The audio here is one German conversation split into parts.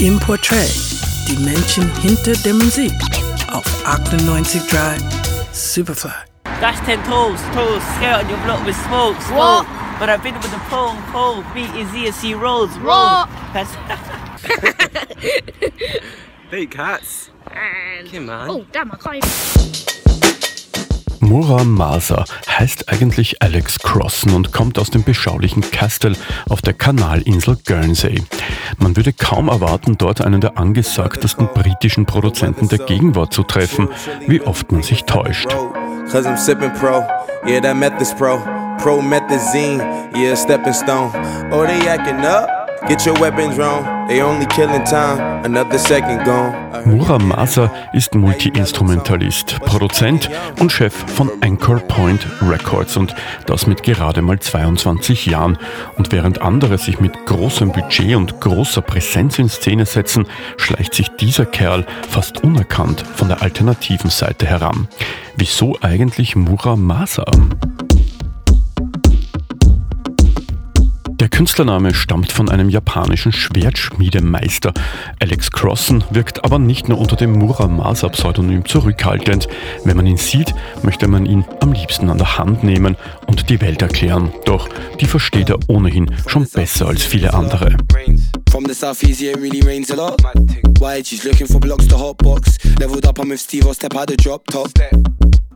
im Portrait, die Menschen hinter der Musik auf 98.3 Superfly. That's 10 toes, toes, scale on your block with smoke, smoke. What? But I've been with the pole, pole, beat is Z and C rolls, roll. That's Hey, cats. And Come on. oh damn, I can't even. Muramasa heißt eigentlich Alex Crossan und kommt aus dem beschaulichen Castle auf der Kanalinsel Guernsey. Man würde kaum erwarten, dort einen der angesagtesten britischen Produzenten der Gegenwart zu treffen, wie oft man sich täuscht. Pro methazine, yeah, stepping stone. Oh, they acting up, get your weapons wrong. They only killing time, another second gone. Muramasa ist Multi-Instrumentalist, Produzent und Chef von Anchor Point Records und das mit gerade mal 22 Jahren. Und während andere sich mit großem Budget und großer Präsenz in Szene setzen, schleicht sich dieser Kerl fast unerkannt von der alternativen Seite heran. Wieso eigentlich Muramasa? Der Künstlername stammt von einem japanischen Schwertschmiedemeister. Alex Crossan wirkt aber nicht nur unter dem Muramasa-Pseudonym zurückhaltend. Wenn man ihn sieht, möchte man ihn am liebsten an der Hand nehmen und die Welt erklären. Doch die versteht er ohnehin schon besser als viele andere. From the southeast, yeah, it really rains a lot. Why she's looking for blocks to hotbox. Leveled up, I'm with Steve, I'll step out the drop top.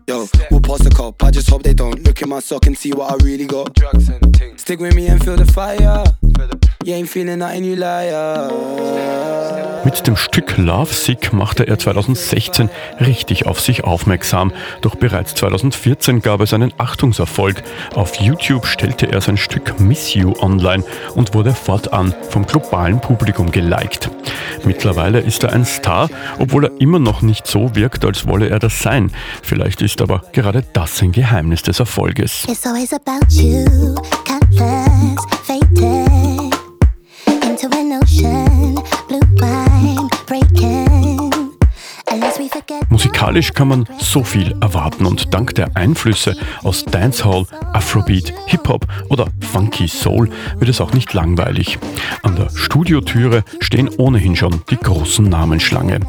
Yo, we'll pass the cop. I just hope they don't look in my sock and see what I really got. Stick with me and feel the fire. You ain't feeling nothing, you liar. Mit dem Stück Love Sick machte er 2016 richtig auf sich aufmerksam. Doch bereits 2014 gab es einen Achtungserfolg. Auf YouTube stellte er sein Stück Miss You online und wurde fortan vom globalen Publikum geliked. Mittlerweile ist er ein Star, obwohl er immer noch nicht so wirkt, als wolle er das sein. Vielleicht ist aber gerade das ein Geheimnis des Erfolges. It's always about you, Musikalisch kann man so viel erwarten und dank der Einflüsse aus Dancehall, Afrobeat, Hip-Hop oder Funky Soul wird es auch nicht langweilig. An der Studiotüre stehen ohnehin schon die großen Namenschlange,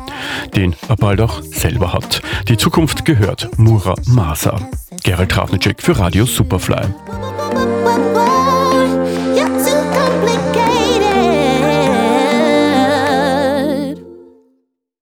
den er bald auch selber hat. Die Zukunft gehört Mura Masa. Gerald Trafnicek für Radio Superfly. bước bước bước bước